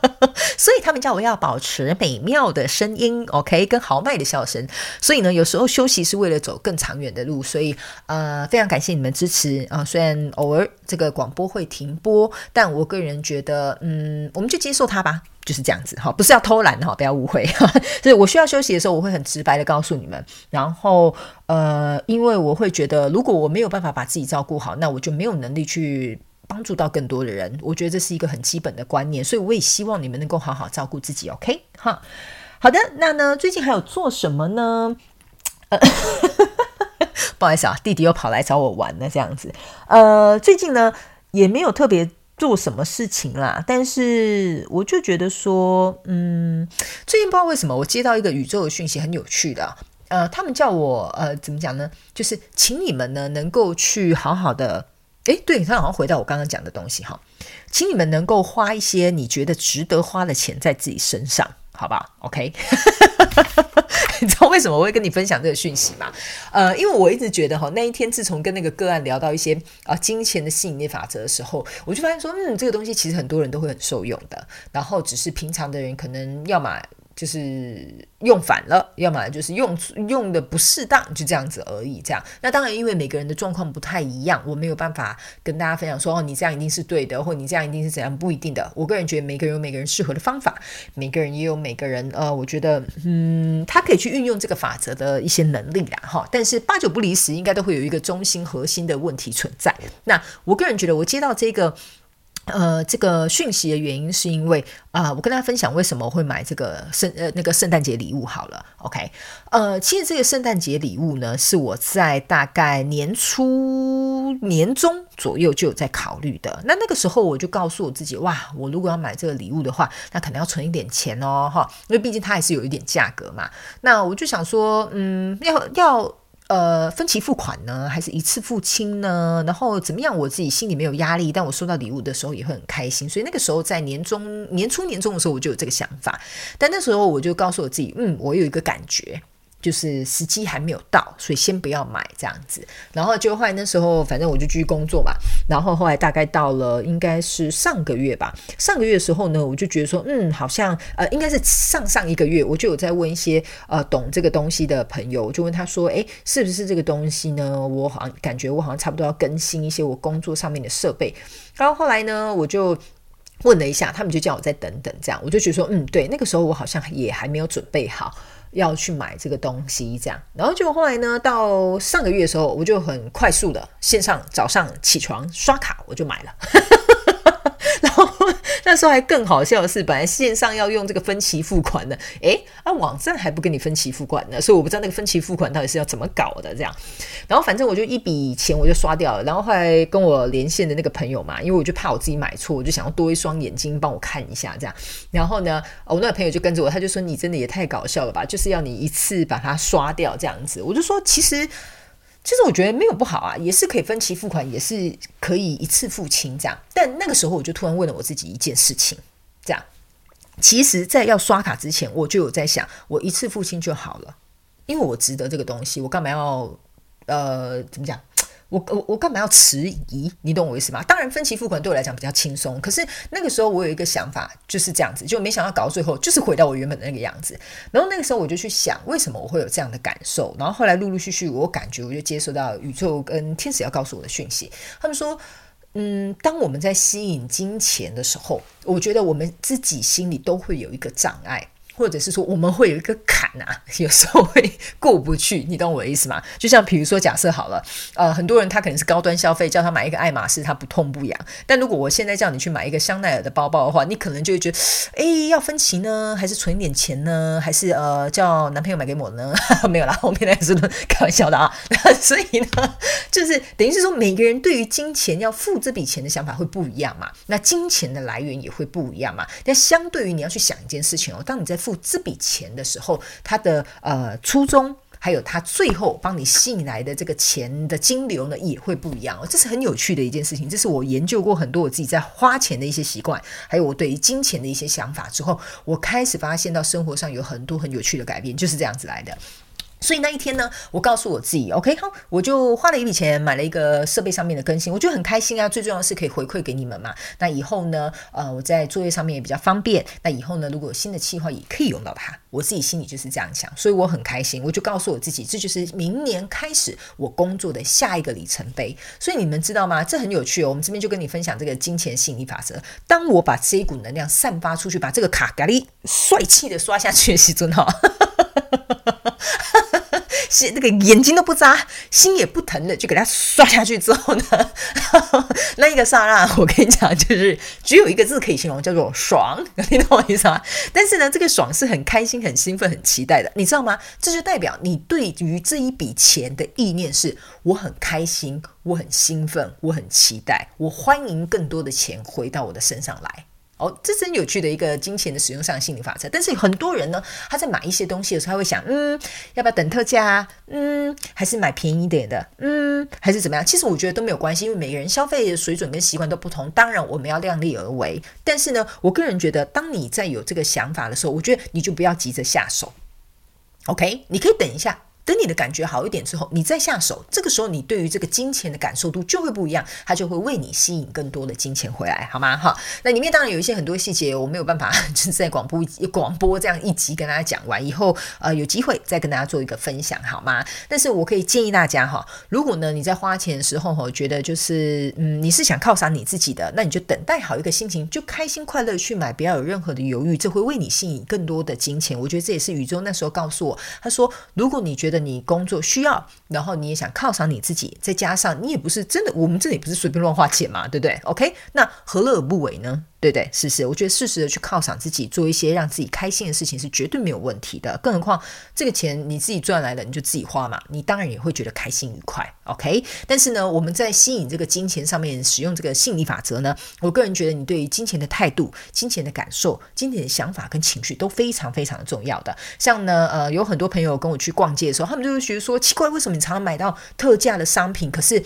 所以他们叫我要保持美妙的声音，OK，跟豪迈的笑声。所以呢，有时候休息是为了走更长远的路。所以呃，非常感谢你们支持啊、虽然偶尔这个广播会停播，但我个人觉得，嗯，我们就接受它吧，就是这样子哈，不是要偷懒哈，不要误会哈。就是我需要休息的时候，我会很直白的告诉你们。然后呃，因为我会觉得，如果我没有办法把自己照顾好，那我就没有能力去。帮助到更多的人，我觉得这是一个很基本的观念，所以我也希望你们能够好好照顾自己，OK？哈，好的，那呢，最近还有做什么呢？不好意思啊，弟弟又跑来找我玩了，这样子。呃，最近呢也没有特别做什么事情啦，但是我就觉得说，嗯，最近不知道为什么我接到一个宇宙的讯息，很有趣的。呃，他们叫我呃，怎么讲呢？就是请你们呢能够去好好的，诶，对，他好像回到我刚刚讲的东西哈，请你们能够花一些你觉得值得花的钱在自己身上，好不好？OK，你知道为什么我会跟你分享这个讯息吗？呃，因为我一直觉得哈，那一天自从跟那个个案聊到一些啊、金钱的吸引力法则的时候，我就发现说，嗯，这个东西其实很多人都会很受用的，然后只是平常的人可能要么。就是用反了，要么就是用用的不适当，就这样子而已。这样，那当然，因为每个人的状况不太一样，我没有办法跟大家分享说哦，你这样一定是对的，或你这样一定是怎样，不一定的。我个人觉得每个人有每个人适合的方法，每个人也有每个人呃，我觉得嗯，他可以去运用这个法则的一些能力啦哈。但是八九不离十，应该都会有一个中心核心的问题存在。那我个人觉得，我接到这个。呃，这个讯息的原因是因为啊、我跟大家分享为什么会买这个圣呃那个圣诞节礼物好了，OK，呃，其实这个圣诞节礼物呢，是我在大概年初年中左右就有在考虑的。那那个时候我就告诉我自己，哇，我如果要买这个礼物的话，那可能要存一点钱哦，哈，因为毕竟它还是有一点价格嘛。那我就想说，嗯，要要。呃，分期付款呢，还是一次付清呢？然后怎么样？我自己心里没有压力，但我收到礼物的时候也会很开心。所以那个时候在年中、年初、年中的时候，我就有这个想法。但那时候我就告诉我自己，嗯，我有一个感觉。就是时机还没有到，所以先不要买这样子。然后就后来那时候，反正我就继续工作嘛。然后后来大概到了应该是上个月吧。上个月的时候呢，我就觉得说，嗯，好像呃，应该是上上一个月，我就有在问一些呃懂这个东西的朋友，我就问他说，诶，是不是这个东西呢？我好像感觉我好像差不多要更新一些我工作上面的设备。然后后来呢，我就问了一下，他们就叫我再等等这样。我就觉得说，嗯，对，那个时候我好像也还没有准备好。要去买这个东西，这样，然后就后来呢，到上个月的时候，我就很快速的线上早上起床刷卡，我就买了。那时候还更好笑的是，本来线上要用这个分期付款的，诶，啊，网站还不跟你分期付款呢，所以我不知道那个分期付款到底是要怎么搞的这样。然后反正我就一笔钱我就刷掉了。然后后来跟我连线的那个朋友嘛，因为我就怕我自己买错，我就想要多一双眼睛帮我看一下这样。然后呢，我那个朋友就跟着我，他就说：“你真的也太搞笑了吧？就是要你一次把它刷掉这样子。”我就说：“其实。”其实我觉得没有不好啊，也是可以分期付款，也是可以一次付清这样。但那个时候我就突然问了我自己一件事情，这样，其实，在要刷卡之前，我就有在想，我一次付清就好了，因为我值得这个东西，我干嘛要呃怎么讲？我我我干嘛要迟疑？你懂我意思吗？当然，分期付款对我来讲比较轻松。可是那个时候我有一个想法，就是这样子，就没想到搞到最后就是回到我原本的那个样子。然后那个时候我就去想，为什么我会有这样的感受？然后后来陆陆续续，我感觉我就接收到宇宙跟天使要告诉我的讯息。他们说，嗯，当我们在吸引金钱的时候，我觉得我们自己心里都会有一个障碍。或者是说我们会有一个坎、啊，有时候会过不去，你懂我的意思吗？就像比如说，假设好了，呃，很多人他可能是高端消费，叫他买一个爱马仕，他不痛不痒。但如果我现在叫你去买一个香奈儿的包包的话，你可能就会觉得，诶，要分期呢，还是存一点钱呢，还是呃叫男朋友买给我呢？没有啦，后面那是开玩笑的啊。所以呢，就是等于是说，每个人对于金钱要付这笔钱的想法会不一样嘛，那金钱的来源也会不一样嘛。但相对于你要去想一件事情哦，当你在付付这笔钱的时候，他的呃初衷，还有他最后帮你吸引来的这个钱的金流呢，也会不一样哦。这是很有趣的一件事情。这是我研究过很多我自己在花钱的一些习惯，还有我对于金钱的一些想法之后，我开始发现到生活上有很多很有趣的改变，就是这样子来的。所以那一天呢，我告诉我自己，OK，好，我就花了一笔钱买了一个设备上面的更新，我觉得很开心啊。最重要的是可以回馈给你们嘛。那以后呢，呃，我在作业上面也比较方便。那以后呢，如果有新的计划也可以用到它，我自己心里就是这样想，所以我很开心。我就告诉我自己，这就是明年开始我工作的下一个里程碑。所以你们知道吗？这很有趣哦。我们这边就跟你分享这个金钱吸引力法则。当我把这一股能量散发出去，把这个卡咖喱帅气的刷下去的时候。是那个眼睛都不眨，心也不疼的，就给他刷下去之后呢，那一个刹那，我跟你讲，就是只有一个字可以形容，叫做爽。你懂我意思吗？但是呢，这个爽是很开心、很兴奋、很期待的，你知道吗？这就代表你对于这一笔钱的意念是：我很开心，我很兴奋，我很期待，我欢迎更多的钱回到我的身上来。哦，这真有趣的一个金钱的使用上心理法则。但是很多人呢，他在买一些东西的时候，他会想，嗯，要不要等特价啊？嗯，还是买便宜一点的？嗯，还是怎么样？其实我觉得都没有关系，因为每个人消费的水准跟习惯都不同。当然，我们要量力而为。但是呢，我个人觉得，当你在有这个想法的时候，我觉得你就不要急着下手。OK，你可以等一下。等你的感觉好一点之后，你再下手，这个时候你对于这个金钱的感受度就会不一样，它就会为你吸引更多的金钱回来，好吗？哈，那里面当然有一些很多细节，我没有办法就是在广播广播这样一集跟大家讲完以后，呃，有机会再跟大家做一个分享，好吗？但是我可以建议大家哈，如果呢你在花钱的时候哈，觉得就是嗯你是想犒赏你自己的，那你就等待好一个心情，就开心快乐去买，不要有任何的犹豫，这会为你吸引更多的金钱。我觉得这也是宇宙那时候告诉我，他说如果你觉得你工作需要，然后你也想犒赏你自己，再加上你也不是真的，我们这里不是随便乱花钱嘛，对不对？OK，那何乐而不为呢？对对，是是，我觉得适时的去犒赏自己，做一些让自己开心的事情是绝对没有问题的。更何况这个钱你自己赚来了，你就自己花嘛，你当然也会觉得开心愉快。OK，但是呢，我们在吸引这个金钱上面使用这个吸引力法则呢，我个人觉得你对于金钱的态度、金钱的感受、金钱的想法跟情绪都非常非常的重要的。像呢，呃，有很多朋友跟我去逛街的时候，他们就会觉得说奇怪，为什么你常常买到特价的商品，可是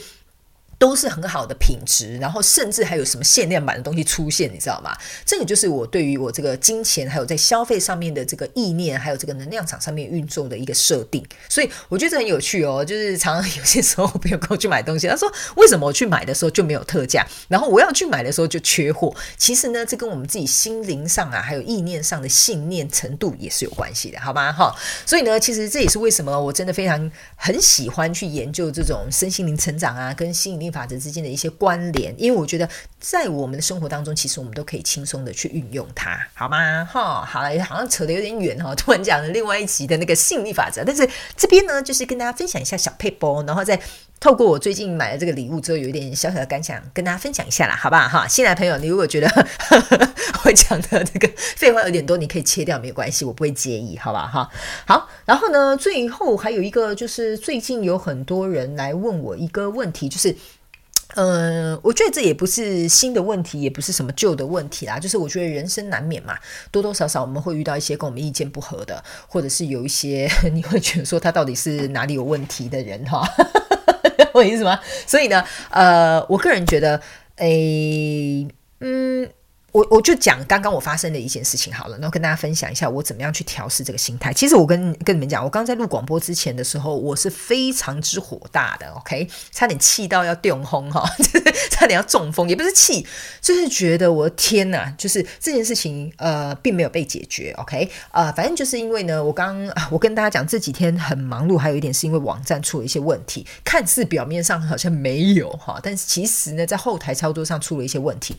都是很好的品质，然后甚至还有什么限量版的东西出现，你知道吗？这个就是我对于我这个金钱还有在消费上面的这个意念，还有这个能量场上面运作的一个设定。所以我觉得很有趣哦。就是常常有些时候，朋友跟我去买东西，他说：“为什么我去买的时候就没有特价，然后我要去买的时候就缺货？”其实呢，这跟我们自己心灵上啊，还有意念上的信念程度也是有关系的，好吗？哈。所以呢，其实这也是为什么我真的非常很喜欢去研究这种身心灵成长啊，跟吸引力法则之间的一些关联，因为我觉得在我们的生活当中，其实我们都可以轻松的去运用它，好吗？哈，好了，好像扯得有点远哈，突然讲了另外一集的那个吸引力法则，但是这边呢，就是跟大家分享一下小配包，然后再透过我最近买了这个礼物之后，有一点小小的感想，跟大家分享一下啦，好不好？哈，新来朋友，你如果觉得 我讲的这个废话有点多，你可以切掉，没有关系，我不会介意，好吧？哈，好，然后呢，最后还有一个就是最近有很多人来问我一个问题，就是。嗯，我觉得这也不是新的问题，也不是什么旧的问题啦。就是我觉得人生难免嘛，多多少少我们会遇到一些跟我们意见不合的，或者是有一些 你会觉得说他到底是哪里有问题的人哈，我意思吗？所以呢，呃，我个人觉得，诶，嗯。我我就讲刚刚我发生的一件事情好了，然后跟大家分享一下我怎么样去调试这个心态。其实我跟跟你们讲，我刚在录广播之前的时候，我是非常之火大的，OK，差点气到要电轰哈，差点要中风，也不是气，就是觉得我的天呐，就是这件事情呃并没有被解决，OK，呃，反正就是因为呢，我刚我跟大家讲这几天很忙碌，还有一点是因为网站出了一些问题，看似表面上好像没有哈，但是其实呢，在后台操作上出了一些问题。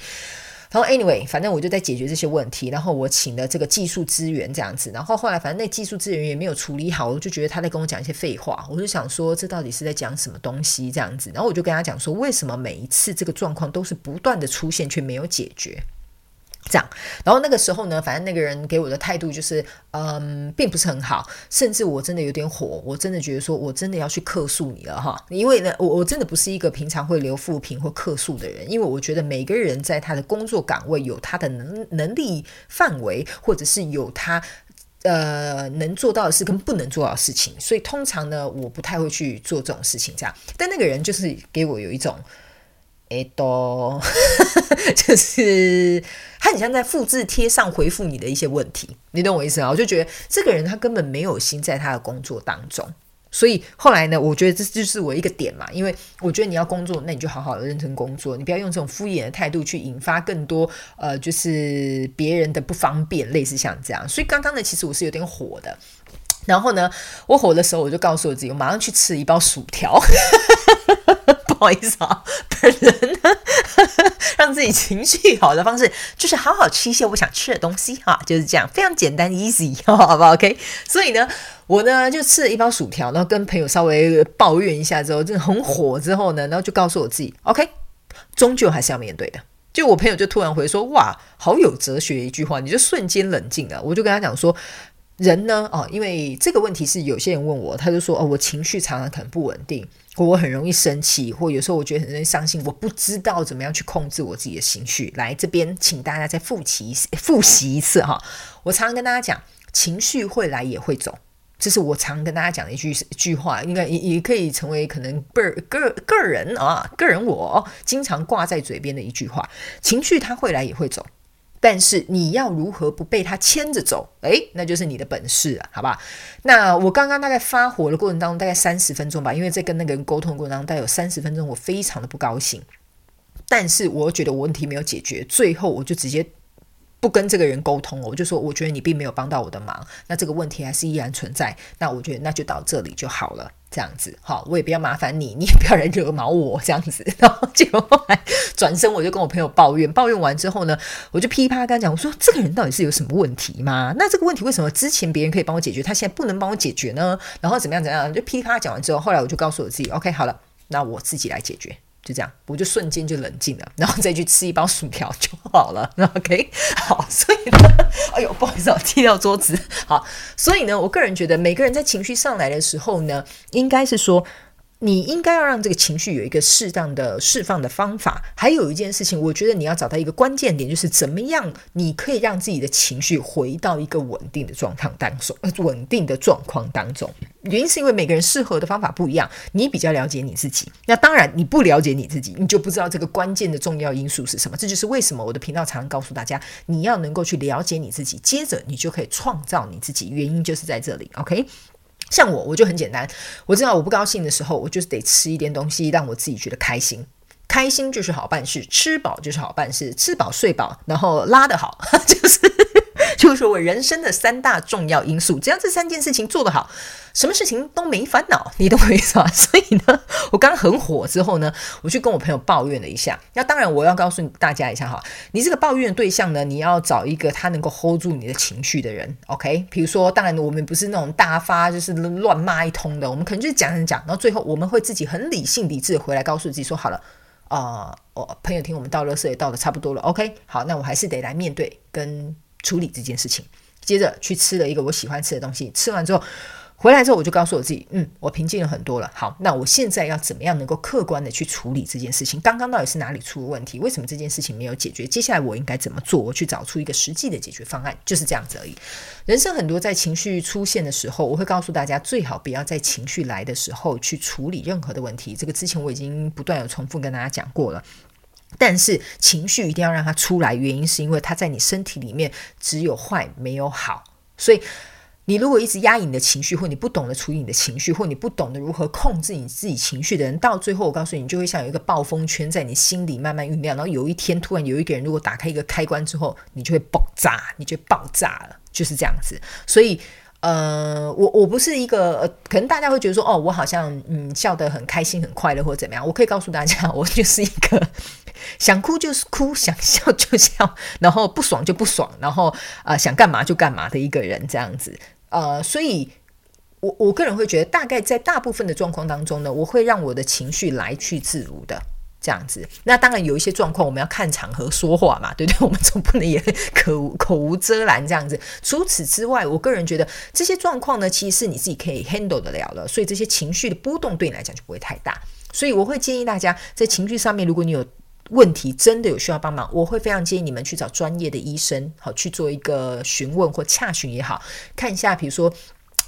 然后，anyway，反正我就在解决这些问题。然后我请了这个技术资源这样子。然后后来，反正那技术资源也没有处理好，我就觉得他在跟我讲一些废话。我就想说，这到底是在讲什么东西这样子？然后我就跟他讲说，为什么每一次这个状况都是不断的出现，却没有解决？这样，然后那个时候呢，反正那个人给我的态度就是，嗯，并不是很好，甚至我真的有点火，我真的觉得说我真的要去客诉你了哈，因为呢，我我真的不是一个平常会留负评或客诉的人，因为我觉得每个人在他的工作岗位有他的能能力范围，或者是有他呃能做到的事跟不能做到的事情，所以通常呢，我不太会去做这种事情这样，但那个人就是给我有一种。哎，都 就是他很像在复制贴上回复你的一些问题，你懂我意思啊？我就觉得这个人他根本没有心在他的工作当中，所以后来呢，我觉得这就是我一个点嘛，因为我觉得你要工作，那你就好好的认真工作，你不要用这种敷衍的态度去引发更多呃，就是别人的不方便，类似像这样。所以刚刚呢，其实我是有点火的，然后呢，我火的时候，我就告诉我自己，我马上去吃一包薯条。不好意思啊，本人呢，让自己情绪好的方式就是好好吃一些我想吃的东西哈，就是这样，非常简单 easy，好不好？OK，所以呢，我呢就吃了一包薯条，然后跟朋友稍微抱怨一下之后，真的很火之后呢，然后就告诉我自己，OK，终究还是要面对的。就我朋友就突然回说，哇，好有哲学一句话，你就瞬间冷静了。我就跟他讲说。人呢？哦，因为这个问题是有些人问我，他就说哦，我情绪常常很不稳定，我很容易生气，或有时候我觉得很容易伤心，我不知道怎么样去控制我自己的情绪。来这边，请大家再复习复习一次哈。我常常跟大家讲，情绪会来也会走，这是我常跟大家讲的一句一句话，应该也也可以成为可能个个个人啊，个人我经常挂在嘴边的一句话：情绪它会来也会走。但是你要如何不被他牵着走？诶，那就是你的本事啊，好吧？那我刚刚大概发火的过程当中，大概三十分钟吧，因为在跟那个人沟通的过程当中，大概有三十分钟，我非常的不高兴。但是我觉得我问题没有解决，最后我就直接不跟这个人沟通，我就说，我觉得你并没有帮到我的忙，那这个问题还是依然存在。那我觉得那就到这里就好了。这样子，好，我也不要麻烦你，你也不要来惹毛我，这样子。然后结果后来转身，我就跟我朋友抱怨，抱怨完之后呢，我就噼啪跟他讲，我说这个人到底是有什么问题吗？那这个问题为什么之前别人可以帮我解决，他现在不能帮我解决呢？然后怎么样怎么样，就噼啪讲完之后，后来我就告诉我自己，OK，好了，那我自己来解决。就这样，我就瞬间就冷静了，然后再去吃一包薯条就好了。OK，好，所以呢，哎呦，不好意思，我踢掉桌子。好，所以呢，我个人觉得，每个人在情绪上来的时候呢，应该是说。你应该要让这个情绪有一个适当的释放的方法。还有一件事情，我觉得你要找到一个关键点，就是怎么样你可以让自己的情绪回到一个稳定的状态当中，稳定的状况当中。原因是因为每个人适合的方法不一样，你比较了解你自己。那当然，你不了解你自己，你就不知道这个关键的重要因素是什么。这就是为什么我的频道常常告诉大家，你要能够去了解你自己，接着你就可以创造你自己。原因就是在这里，OK。像我，我就很简单。我知道我不高兴的时候，我就是得吃一点东西，让我自己觉得开心。开心就是好办事，吃饱就是好办事，吃饱睡饱，然后拉得好，就是。就是说我人生的三大重要因素，只要这三件事情做得好，什么事情都没烦恼，你懂我意思吧？所以呢，我刚很火之后呢，我去跟我朋友抱怨了一下。那当然，我要告诉大家一下哈，你这个抱怨的对象呢，你要找一个他能够 hold 住你的情绪的人，OK？比如说，当然我们不是那种大发就是乱骂一通的，我们可能就是讲讲讲，然后最后我们会自己很理性理智回来告诉自己说，好了，啊、呃，我朋友听我们到垃圾也到的差不多了，OK？好，那我还是得来面对跟。处理这件事情，接着去吃了一个我喜欢吃的东西。吃完之后，回来之后我就告诉我自己，嗯，我平静了很多了。好，那我现在要怎么样能够客观的去处理这件事情？刚刚到底是哪里出了问题？为什么这件事情没有解决？接下来我应该怎么做？我去找出一个实际的解决方案，就是这样子而已。人生很多在情绪出现的时候，我会告诉大家，最好不要在情绪来的时候去处理任何的问题。这个之前我已经不断有重复跟大家讲过了。但是情绪一定要让它出来，原因是因为它在你身体里面只有坏没有好，所以你如果一直压抑你的情绪，或你不懂得处理你的情绪，或你不懂得如何控制你自己情绪的人，到最后我告诉你，你就会像有一个暴风圈在你心里慢慢酝酿，然后有一天突然有一个人如果打开一个开关之后，你就会爆炸，你就爆炸了，就是这样子。所以。呃，我我不是一个，呃，可能大家会觉得说，哦，我好像嗯笑得很开心、很快乐，或者怎么样。我可以告诉大家，我就是一个想哭就是哭，想笑就笑，然后不爽就不爽，然后啊、呃、想干嘛就干嘛的一个人，这样子。呃，所以我我个人会觉得，大概在大部分的状况当中呢，我会让我的情绪来去自如的。这样子，那当然有一些状况，我们要看场合说话嘛，对不对？我们总不能也口口无遮拦这样子。除此之外，我个人觉得这些状况呢，其实是你自己可以 handle 得了的，所以这些情绪的波动对你来讲就不会太大。所以我会建议大家在情绪上面，如果你有问题，真的有需要帮忙，我会非常建议你们去找专业的医生，好去做一个询问或洽询也好，看一下，比如说，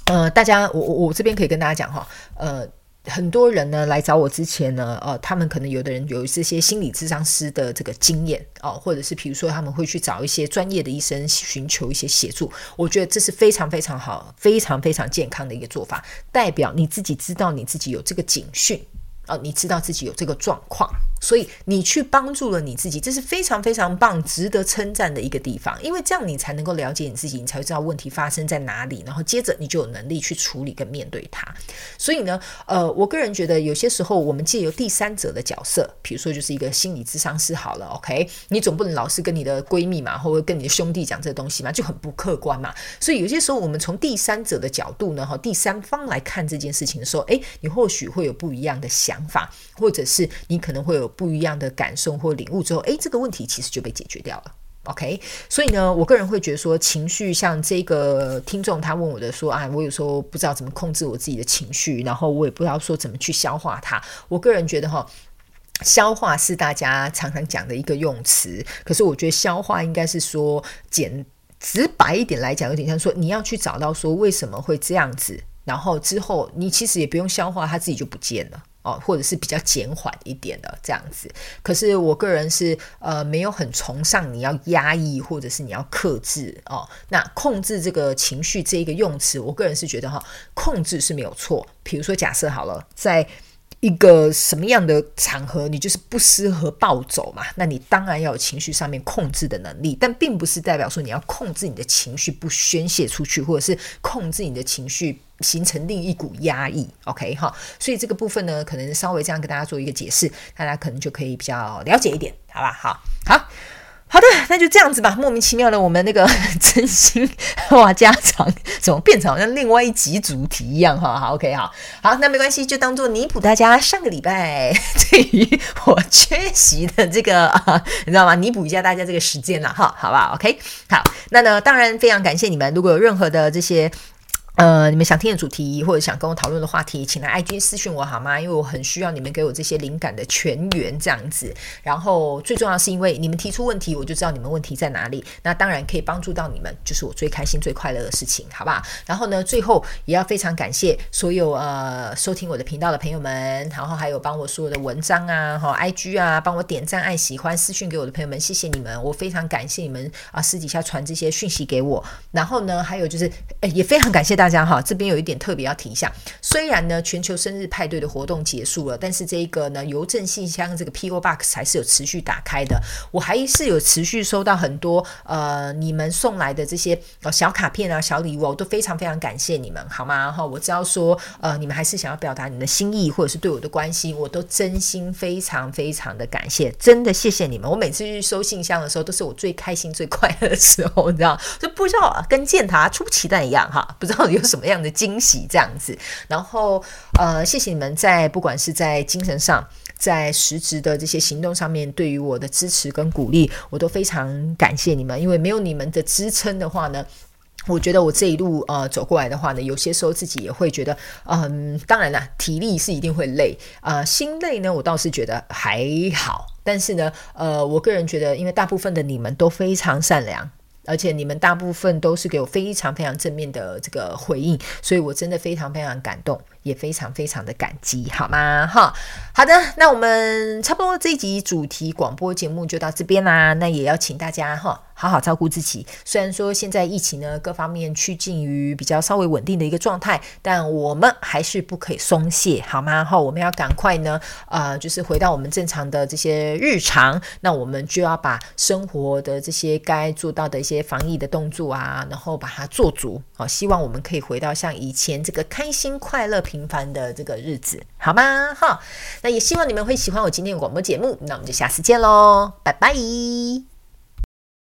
呃，大家，我我我这边可以跟大家讲哈，呃。很多人呢来找我之前呢，呃，他们可能有的人有这些心理咨商师的这个经验哦，或者是比如说他们会去找一些专业的医生寻求一些协助。我觉得这是非常非常好、非常非常健康的一个做法，代表你自己知道你自己有这个警讯哦，你知道自己有这个状况所以你去帮助了你自己，这是非常非常棒、值得称赞的一个地方。因为这样你才能够了解你自己，你才会知道问题发生在哪里，然后接着你就有能力去处理跟面对它。所以呢，呃，我个人觉得有些时候我们借由第三者的角色，比如说就是一个心理咨商师好了，OK，你总不能老是跟你的闺蜜嘛，或者跟你的兄弟讲这东西嘛，就很不客观嘛。所以有些时候我们从第三者的角度呢，哈，第三方来看这件事情的时候，诶，你或许会有不一样的想法，或者是你可能会有。不一样的感受或领悟之后，诶，这个问题其实就被解决掉了。OK，所以呢，我个人会觉得说，情绪像这个听众他问我的说啊，我有时候不知道怎么控制我自己的情绪，然后我也不知道说怎么去消化它。我个人觉得哈，消化是大家常常讲的一个用词，可是我觉得消化应该是说简直白一点来讲，有点像说你要去找到说为什么会这样子，然后之后你其实也不用消化，它自己就不见了。哦，或者是比较减缓一点的这样子，可是我个人是呃没有很崇尚你要压抑或者是你要克制哦。那控制这个情绪这一个用词，我个人是觉得哈，控制是没有错。比如说假设好了，在一个什么样的场合，你就是不适合暴走嘛？那你当然要有情绪上面控制的能力，但并不是代表说你要控制你的情绪不宣泄出去，或者是控制你的情绪形成另一股压抑。OK 哈，所以这个部分呢，可能稍微这样跟大家做一个解释，大家可能就可以比较了解一点，好吧？好，好。好的，那就这样子吧。莫名其妙的，我们那个 真心话家常怎么变成好像另外一集主题一样？哈，好，OK，好，好，那没关系，就当做弥补大家上个礼拜 对于我缺席的这个啊，你知道吗？弥补一下大家这个时间了，哈，好不好？OK，好，那呢，当然非常感谢你们，如果有任何的这些。呃，你们想听的主题或者想跟我讨论的话题，请来 IG 私讯我好吗？因为我很需要你们给我这些灵感的泉源这样子。然后最重要是因为你们提出问题，我就知道你们问题在哪里。那当然可以帮助到你们，就是我最开心、最快乐的事情，好不好？然后呢，最后也要非常感谢所有呃收听我的频道的朋友们，然后还有帮我所有的文章啊、哈 IG 啊，帮我点赞、爱喜欢、私讯给我的朋友们，谢谢你们，我非常感谢你们啊，私底下传这些讯息给我。然后呢，还有就是，诶，也非常感谢大。大家好，这边有一点特别要提一下，虽然呢全球生日派对的活动结束了，但是这一个呢邮政信箱这个 PO Box 还是有持续打开的，我还是有持续收到很多呃你们送来的这些小卡片啊、小礼物，我都非常非常感谢你们，好吗？哈，我知道说呃你们还是想要表达你们的心意，或者是对我的关心，我都真心非常非常的感谢，真的谢谢你们。我每次去收信箱的时候，都是我最开心、最快乐的时候，你知道，就不知道跟建塔出奇蛋一样哈，不知道有有什么样的惊喜这样子，然后呃，谢谢你们在不管是在精神上，在实质的这些行动上面，对于我的支持跟鼓励，我都非常感谢你们。因为没有你们的支撑的话呢，我觉得我这一路呃走过来的话呢，有些时候自己也会觉得，嗯，当然了，体力是一定会累啊，呃，心累呢，我倒是觉得还好。但是呢，呃，我个人觉得，因为大部分的你们都非常善良。而且你们大部分都是给我非常非常正面的这个回应，所以我真的非常非常感动。也非常非常的感激，好吗？哈，好的，那我们差不多这一集主题广播节目就到这边啦。那也要请大家哈，好好照顾自己。虽然说现在疫情呢各方面趋近于比较稍微稳定的一个状态，但我们还是不可以松懈，好吗？哈，我们要赶快呢，呃，就是回到我们正常的这些日常。那我们就要把生活的这些该做到的一些防疫的动作啊，然后把它做足。好，希望我们可以回到像以前这个开心快乐平。凡的这个日子，好吗？哈，那也希望你们会喜欢我今天的广播节目。那我们就下次见喽，拜拜。